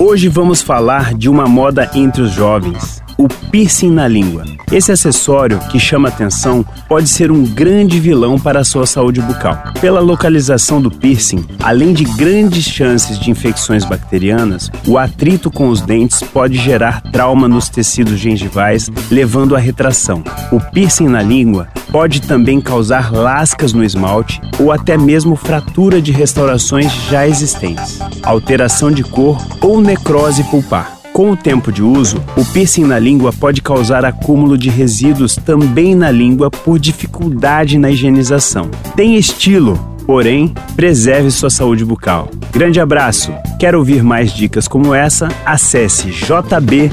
Hoje vamos falar de uma moda entre os jovens o piercing na língua. Esse acessório, que chama atenção, pode ser um grande vilão para a sua saúde bucal. Pela localização do piercing, além de grandes chances de infecções bacterianas, o atrito com os dentes pode gerar trauma nos tecidos gengivais, levando à retração. O piercing na língua pode também causar lascas no esmalte ou até mesmo fratura de restaurações já existentes, alteração de cor ou necrose pulpar. Com o tempo de uso, o piercing na língua pode causar acúmulo de resíduos também na língua por dificuldade na higienização. Tem estilo, porém, preserve sua saúde bucal. Grande abraço! Quer ouvir mais dicas como essa? Acesse jb.fm.